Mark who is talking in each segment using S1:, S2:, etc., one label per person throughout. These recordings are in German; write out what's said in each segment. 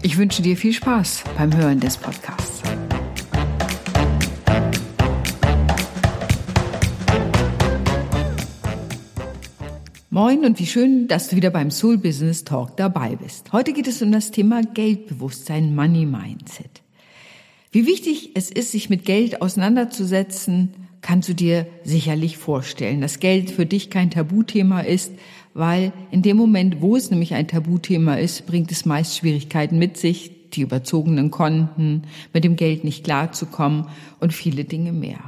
S1: Ich wünsche dir viel Spaß beim Hören des Podcasts. Moin und wie schön, dass du wieder beim Soul Business Talk dabei bist. Heute geht es um das Thema Geldbewusstsein, Money Mindset. Wie wichtig es ist, sich mit Geld auseinanderzusetzen, kannst du dir sicherlich vorstellen. Dass Geld für dich kein Tabuthema ist, weil in dem Moment, wo es nämlich ein Tabuthema ist, bringt es meist Schwierigkeiten mit sich, die überzogenen Konten, mit dem Geld nicht klarzukommen und viele Dinge mehr.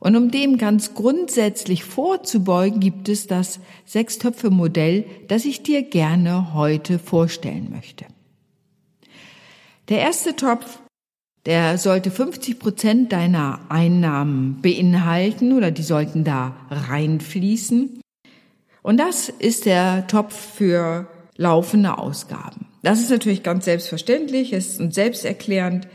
S1: Und um dem ganz grundsätzlich vorzubeugen, gibt es das Sechstöpfe-Modell, das ich dir gerne heute vorstellen möchte. Der erste Topf, der sollte 50 Prozent deiner Einnahmen beinhalten oder die sollten da reinfließen. Und das ist der Topf für laufende Ausgaben. Das ist natürlich ganz selbstverständlich, ist selbsterklärend.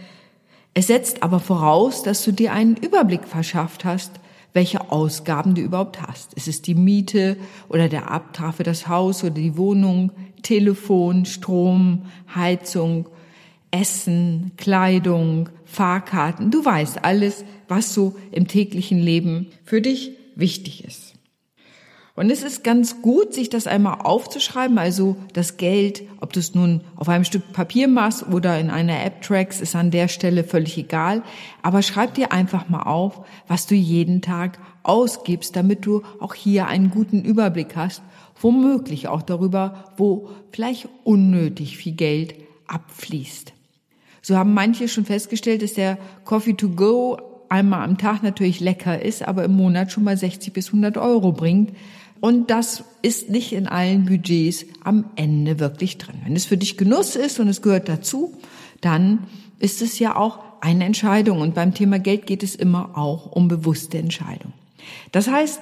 S1: Es setzt aber voraus, dass du dir einen Überblick verschafft hast, welche Ausgaben du überhaupt hast. Ist es die Miete oder der Abtrag für das Haus oder die Wohnung, Telefon, Strom, Heizung, Essen, Kleidung, Fahrkarten. Du weißt alles, was so im täglichen Leben für dich wichtig ist. Und es ist ganz gut, sich das einmal aufzuschreiben. Also das Geld, ob du es nun auf einem Stück Papier machst oder in einer App trackst, ist an der Stelle völlig egal. Aber schreib dir einfach mal auf, was du jeden Tag ausgibst, damit du auch hier einen guten Überblick hast. Womöglich auch darüber, wo vielleicht unnötig viel Geld abfließt. So haben manche schon festgestellt, dass der Coffee to go einmal am Tag natürlich lecker ist, aber im Monat schon mal 60 bis 100 Euro bringt. Und das ist nicht in allen Budgets am Ende wirklich drin. Wenn es für dich Genuss ist und es gehört dazu, dann ist es ja auch eine Entscheidung. Und beim Thema Geld geht es immer auch um bewusste Entscheidung. Das heißt,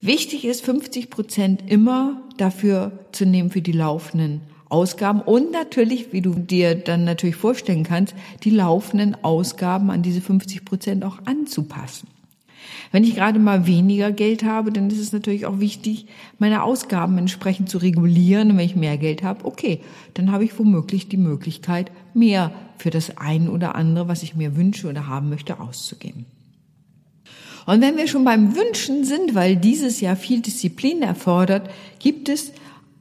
S1: wichtig ist 50 Prozent immer dafür zu nehmen für die laufenden Ausgaben und natürlich, wie du dir dann natürlich vorstellen kannst, die laufenden Ausgaben an diese 50 Prozent auch anzupassen. Wenn ich gerade mal weniger Geld habe, dann ist es natürlich auch wichtig, meine Ausgaben entsprechend zu regulieren. Und wenn ich mehr Geld habe, okay, dann habe ich womöglich die Möglichkeit, mehr für das ein oder andere, was ich mir wünsche oder haben möchte, auszugeben. Und wenn wir schon beim Wünschen sind, weil dieses Jahr viel Disziplin erfordert, gibt es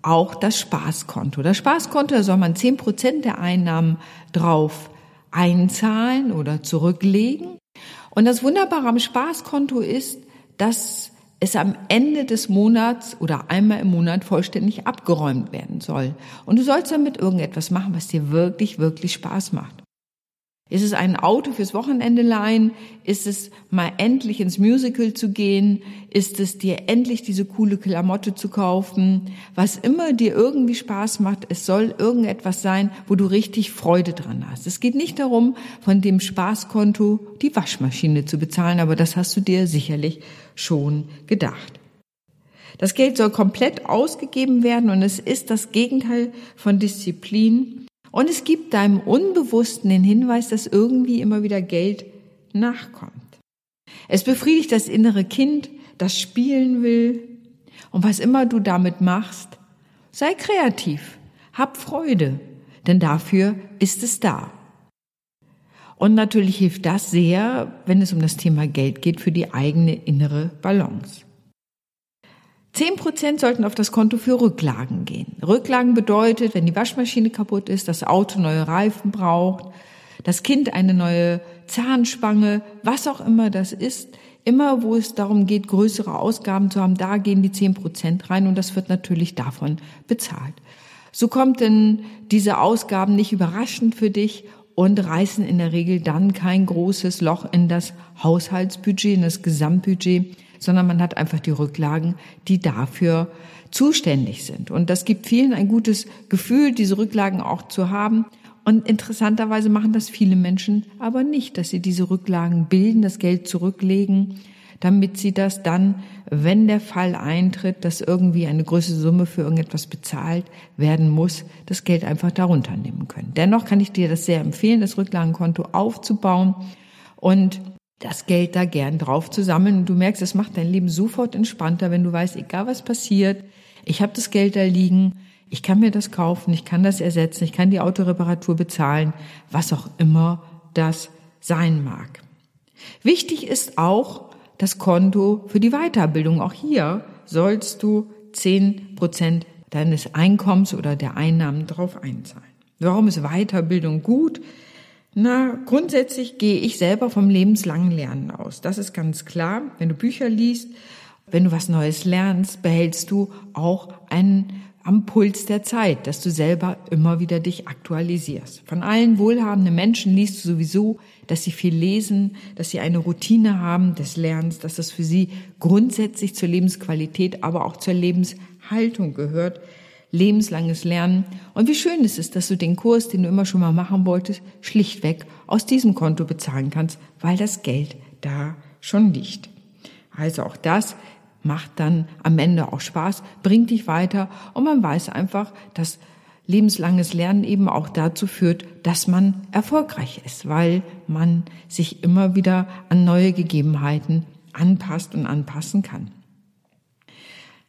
S1: auch das Spaßkonto. Das Spaßkonto, da soll man zehn Prozent der Einnahmen drauf einzahlen oder zurücklegen. Und das Wunderbare am Spaßkonto ist, dass es am Ende des Monats oder einmal im Monat vollständig abgeräumt werden soll. Und du sollst damit irgendetwas machen, was dir wirklich, wirklich Spaß macht. Ist es ein Auto fürs Wochenende leihen? Ist es mal endlich ins Musical zu gehen? Ist es dir endlich diese coole Klamotte zu kaufen? Was immer dir irgendwie Spaß macht, es soll irgendetwas sein, wo du richtig Freude dran hast. Es geht nicht darum, von dem Spaßkonto die Waschmaschine zu bezahlen, aber das hast du dir sicherlich schon gedacht. Das Geld soll komplett ausgegeben werden und es ist das Gegenteil von Disziplin und es gibt deinem Unbewussten den Hinweis, dass irgendwie immer wieder Geld nachkommt. Es befriedigt das innere Kind, das spielen will. Und was immer du damit machst, sei kreativ, hab Freude, denn dafür ist es da. Und natürlich hilft das sehr, wenn es um das Thema Geld geht, für die eigene innere Balance. Zehn Prozent sollten auf das Konto für Rücklagen gehen. Rücklagen bedeutet, wenn die Waschmaschine kaputt ist, das Auto neue Reifen braucht, das Kind eine neue Zahnspange, was auch immer das ist, immer wo es darum geht, größere Ausgaben zu haben, da gehen die zehn Prozent rein und das wird natürlich davon bezahlt. So kommt denn diese Ausgaben nicht überraschend für dich und reißen in der Regel dann kein großes Loch in das Haushaltsbudget, in das Gesamtbudget, sondern man hat einfach die Rücklagen, die dafür zuständig sind. Und das gibt vielen ein gutes Gefühl, diese Rücklagen auch zu haben. Und interessanterweise machen das viele Menschen aber nicht, dass sie diese Rücklagen bilden, das Geld zurücklegen, damit sie das dann, wenn der Fall eintritt, dass irgendwie eine größere Summe für irgendetwas bezahlt werden muss, das Geld einfach darunter nehmen können. Dennoch kann ich dir das sehr empfehlen, das Rücklagenkonto aufzubauen und das Geld da gern drauf zu sammeln. Und du merkst, es macht dein Leben sofort entspannter, wenn du weißt, egal was passiert, ich habe das Geld da liegen, ich kann mir das kaufen, ich kann das ersetzen, ich kann die Autoreparatur bezahlen, was auch immer das sein mag. Wichtig ist auch das Konto für die Weiterbildung. Auch hier sollst du zehn Prozent deines Einkommens oder der Einnahmen drauf einzahlen. Warum ist Weiterbildung gut? Na, grundsätzlich gehe ich selber vom lebenslangen Lernen aus. Das ist ganz klar. Wenn du Bücher liest, wenn du was Neues lernst, behältst du auch einen am Puls der Zeit, dass du selber immer wieder dich aktualisierst. Von allen wohlhabenden Menschen liest du sowieso, dass sie viel lesen, dass sie eine Routine haben des Lernens, dass das für sie grundsätzlich zur Lebensqualität, aber auch zur Lebenshaltung gehört. Lebenslanges Lernen. Und wie schön ist es, dass du den Kurs, den du immer schon mal machen wolltest, schlichtweg aus diesem Konto bezahlen kannst, weil das Geld da schon liegt. Also auch das macht dann am Ende auch Spaß, bringt dich weiter und man weiß einfach, dass lebenslanges Lernen eben auch dazu führt, dass man erfolgreich ist, weil man sich immer wieder an neue Gegebenheiten anpasst und anpassen kann.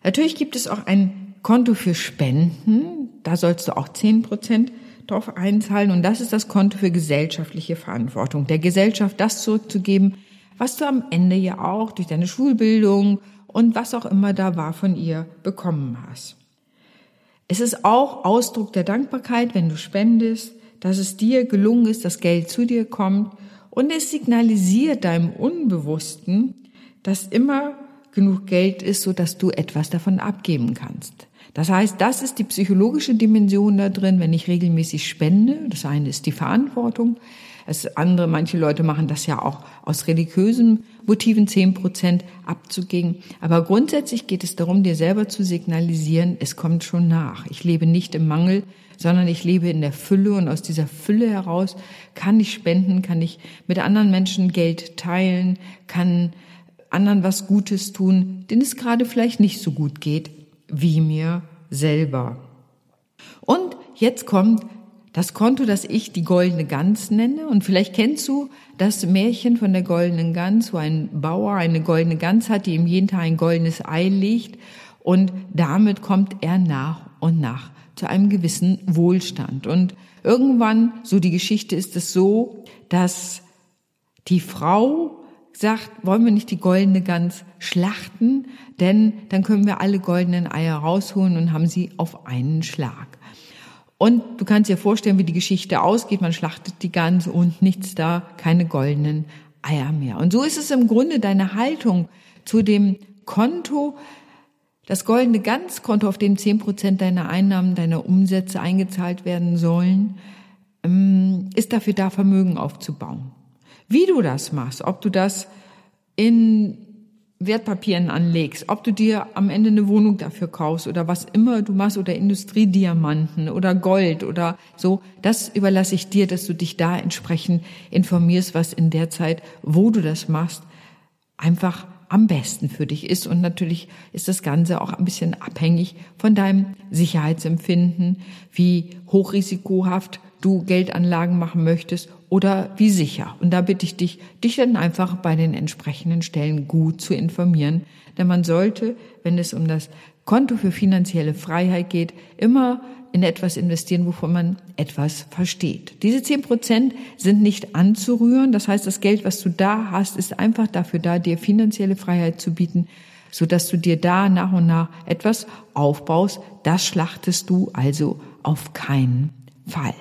S1: Natürlich gibt es auch ein Konto für Spenden, da sollst du auch zehn Prozent drauf einzahlen. Und das ist das Konto für gesellschaftliche Verantwortung, der Gesellschaft das zurückzugeben, was du am Ende ja auch durch deine Schulbildung und was auch immer da war von ihr bekommen hast. Es ist auch Ausdruck der Dankbarkeit, wenn du spendest, dass es dir gelungen ist, dass Geld zu dir kommt. Und es signalisiert deinem Unbewussten, dass immer genug Geld ist, so dass du etwas davon abgeben kannst. Das heißt, das ist die psychologische Dimension da drin, wenn ich regelmäßig spende. Das eine ist die Verantwortung. Das andere, manche Leute machen das ja auch aus religiösen Motiven zehn Prozent abzugeben. Aber grundsätzlich geht es darum, dir selber zu signalisieren, es kommt schon nach. Ich lebe nicht im Mangel, sondern ich lebe in der Fülle und aus dieser Fülle heraus kann ich spenden, kann ich mit anderen Menschen Geld teilen, kann anderen was Gutes tun, denen es gerade vielleicht nicht so gut geht wie mir selber. Und jetzt kommt das Konto, das ich die goldene Gans nenne. Und vielleicht kennst du das Märchen von der goldenen Gans, wo ein Bauer eine goldene Gans hat, die ihm jeden Tag ein goldenes Ei legt. Und damit kommt er nach und nach zu einem gewissen Wohlstand. Und irgendwann, so die Geschichte ist es so, dass die Frau sagt, wollen wir nicht die goldene Gans schlachten, denn dann können wir alle goldenen Eier rausholen und haben sie auf einen Schlag. Und du kannst dir vorstellen, wie die Geschichte ausgeht. Man schlachtet die Gans und nichts da, keine goldenen Eier mehr. Und so ist es im Grunde deine Haltung zu dem Konto, das goldene Ganzkonto, auf dem zehn Prozent deiner Einnahmen, deiner Umsätze eingezahlt werden sollen, ähm, ist dafür da, Vermögen aufzubauen. Wie du das machst, ob du das in Wertpapieren anlegst, ob du dir am Ende eine Wohnung dafür kaufst oder was immer du machst oder Industriediamanten oder Gold oder so, das überlasse ich dir, dass du dich da entsprechend informierst, was in der Zeit, wo du das machst, einfach am besten für dich ist. Und natürlich ist das Ganze auch ein bisschen abhängig von deinem Sicherheitsempfinden, wie hochrisikohaft du Geldanlagen machen möchtest oder wie sicher. Und da bitte ich dich, dich dann einfach bei den entsprechenden Stellen gut zu informieren. Denn man sollte, wenn es um das Konto für finanzielle Freiheit geht, immer in etwas investieren, wovon man etwas versteht. Diese zehn Prozent sind nicht anzurühren. Das heißt, das Geld, was du da hast, ist einfach dafür da, dir finanzielle Freiheit zu bieten, so dass du dir da nach und nach etwas aufbaust. Das schlachtest du also auf keinen Fall.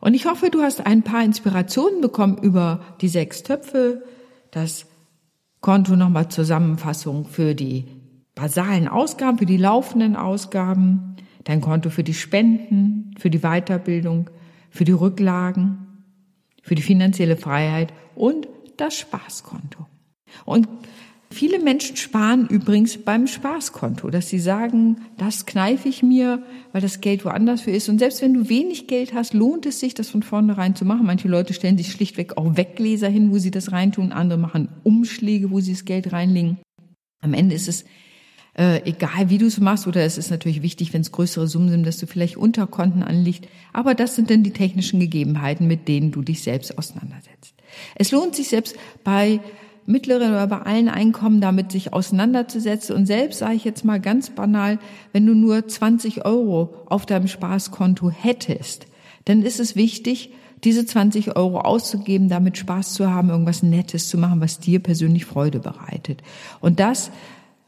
S1: Und ich hoffe, du hast ein paar Inspirationen bekommen über die sechs Töpfe, das Konto nochmal Zusammenfassung für die basalen Ausgaben, für die laufenden Ausgaben, dein Konto für die Spenden, für die Weiterbildung, für die Rücklagen, für die finanzielle Freiheit und das Spaßkonto. Und Viele Menschen sparen übrigens beim Spaßkonto, dass sie sagen, das kneife ich mir, weil das Geld woanders für ist. Und selbst wenn du wenig Geld hast, lohnt es sich, das von vornherein zu machen. Manche Leute stellen sich schlichtweg auch Weggläser hin, wo sie das reintun. Andere machen Umschläge, wo sie das Geld reinlegen. Am Ende ist es äh, egal, wie du es machst, oder es ist natürlich wichtig, wenn es größere Summen sind, dass du vielleicht Unterkonten anliegt. Aber das sind dann die technischen Gegebenheiten, mit denen du dich selbst auseinandersetzt. Es lohnt sich selbst bei mittleren oder bei allen Einkommen damit sich auseinanderzusetzen. Und selbst sage ich jetzt mal ganz banal, wenn du nur 20 Euro auf deinem Spaßkonto hättest, dann ist es wichtig, diese 20 Euro auszugeben, damit Spaß zu haben, irgendwas Nettes zu machen, was dir persönlich Freude bereitet. Und das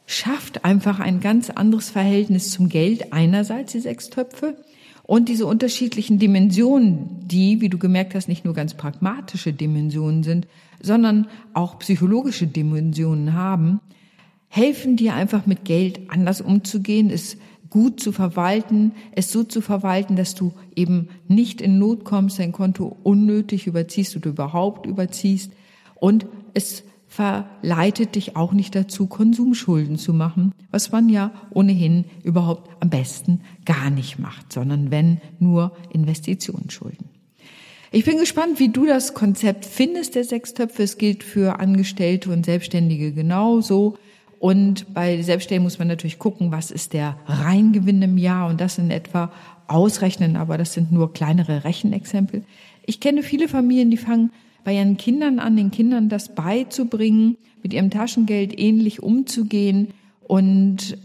S1: schafft einfach ein ganz anderes Verhältnis zum Geld einerseits, die sechs Töpfe, und diese unterschiedlichen Dimensionen, die, wie du gemerkt hast, nicht nur ganz pragmatische Dimensionen sind, sondern auch psychologische Dimensionen haben, helfen dir einfach mit Geld anders umzugehen, es gut zu verwalten, es so zu verwalten, dass du eben nicht in Not kommst, dein Konto unnötig überziehst oder überhaupt überziehst. Und es verleitet dich auch nicht dazu, Konsumschulden zu machen, was man ja ohnehin überhaupt am besten gar nicht macht, sondern wenn nur Investitionsschulden. Ich bin gespannt, wie du das Konzept findest der Sechstöpfe. Es gilt für Angestellte und Selbstständige genauso. Und bei Selbstständigen muss man natürlich gucken, was ist der Reingewinn im Jahr und das in etwa ausrechnen, aber das sind nur kleinere Rechenexempel. Ich kenne viele Familien, die fangen bei ihren Kindern an, den Kindern das beizubringen, mit ihrem Taschengeld ähnlich umzugehen und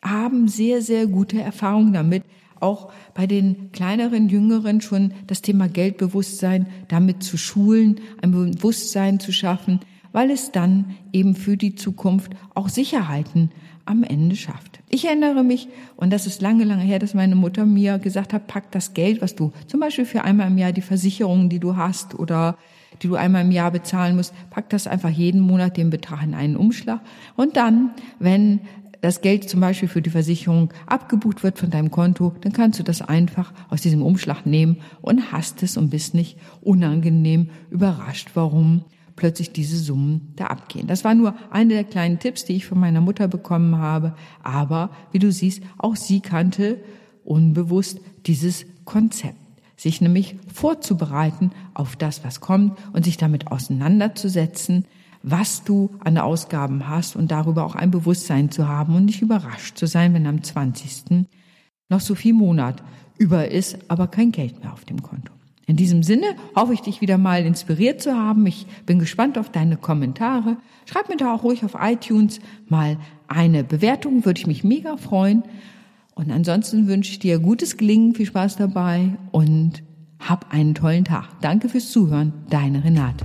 S1: haben sehr, sehr gute Erfahrungen damit, auch bei den kleineren, jüngeren schon das Thema Geldbewusstsein damit zu schulen, ein Bewusstsein zu schaffen, weil es dann eben für die Zukunft auch Sicherheiten am Ende schafft. Ich erinnere mich, und das ist lange, lange her, dass meine Mutter mir gesagt hat, pack das Geld, was du zum Beispiel für einmal im Jahr die Versicherungen, die du hast oder die du einmal im Jahr bezahlen musst, pack das einfach jeden Monat den Betrag in einen Umschlag. Und dann, wenn das Geld zum Beispiel für die Versicherung abgebucht wird von deinem Konto, dann kannst du das einfach aus diesem Umschlag nehmen und hast es und bist nicht unangenehm überrascht, warum plötzlich diese Summen da abgehen. Das war nur eine der kleinen Tipps, die ich von meiner Mutter bekommen habe. Aber wie du siehst, auch sie kannte unbewusst dieses Konzept sich nämlich vorzubereiten auf das, was kommt und sich damit auseinanderzusetzen, was du an Ausgaben hast und darüber auch ein Bewusstsein zu haben und nicht überrascht zu sein, wenn am 20. noch so viel Monat über ist, aber kein Geld mehr auf dem Konto. In diesem Sinne hoffe ich, dich wieder mal inspiriert zu haben. Ich bin gespannt auf deine Kommentare. Schreib mir da auch ruhig auf iTunes mal eine Bewertung, würde ich mich mega freuen. Und ansonsten wünsche ich dir gutes Gelingen, viel Spaß dabei und hab einen tollen Tag. Danke fürs Zuhören, deine Renate.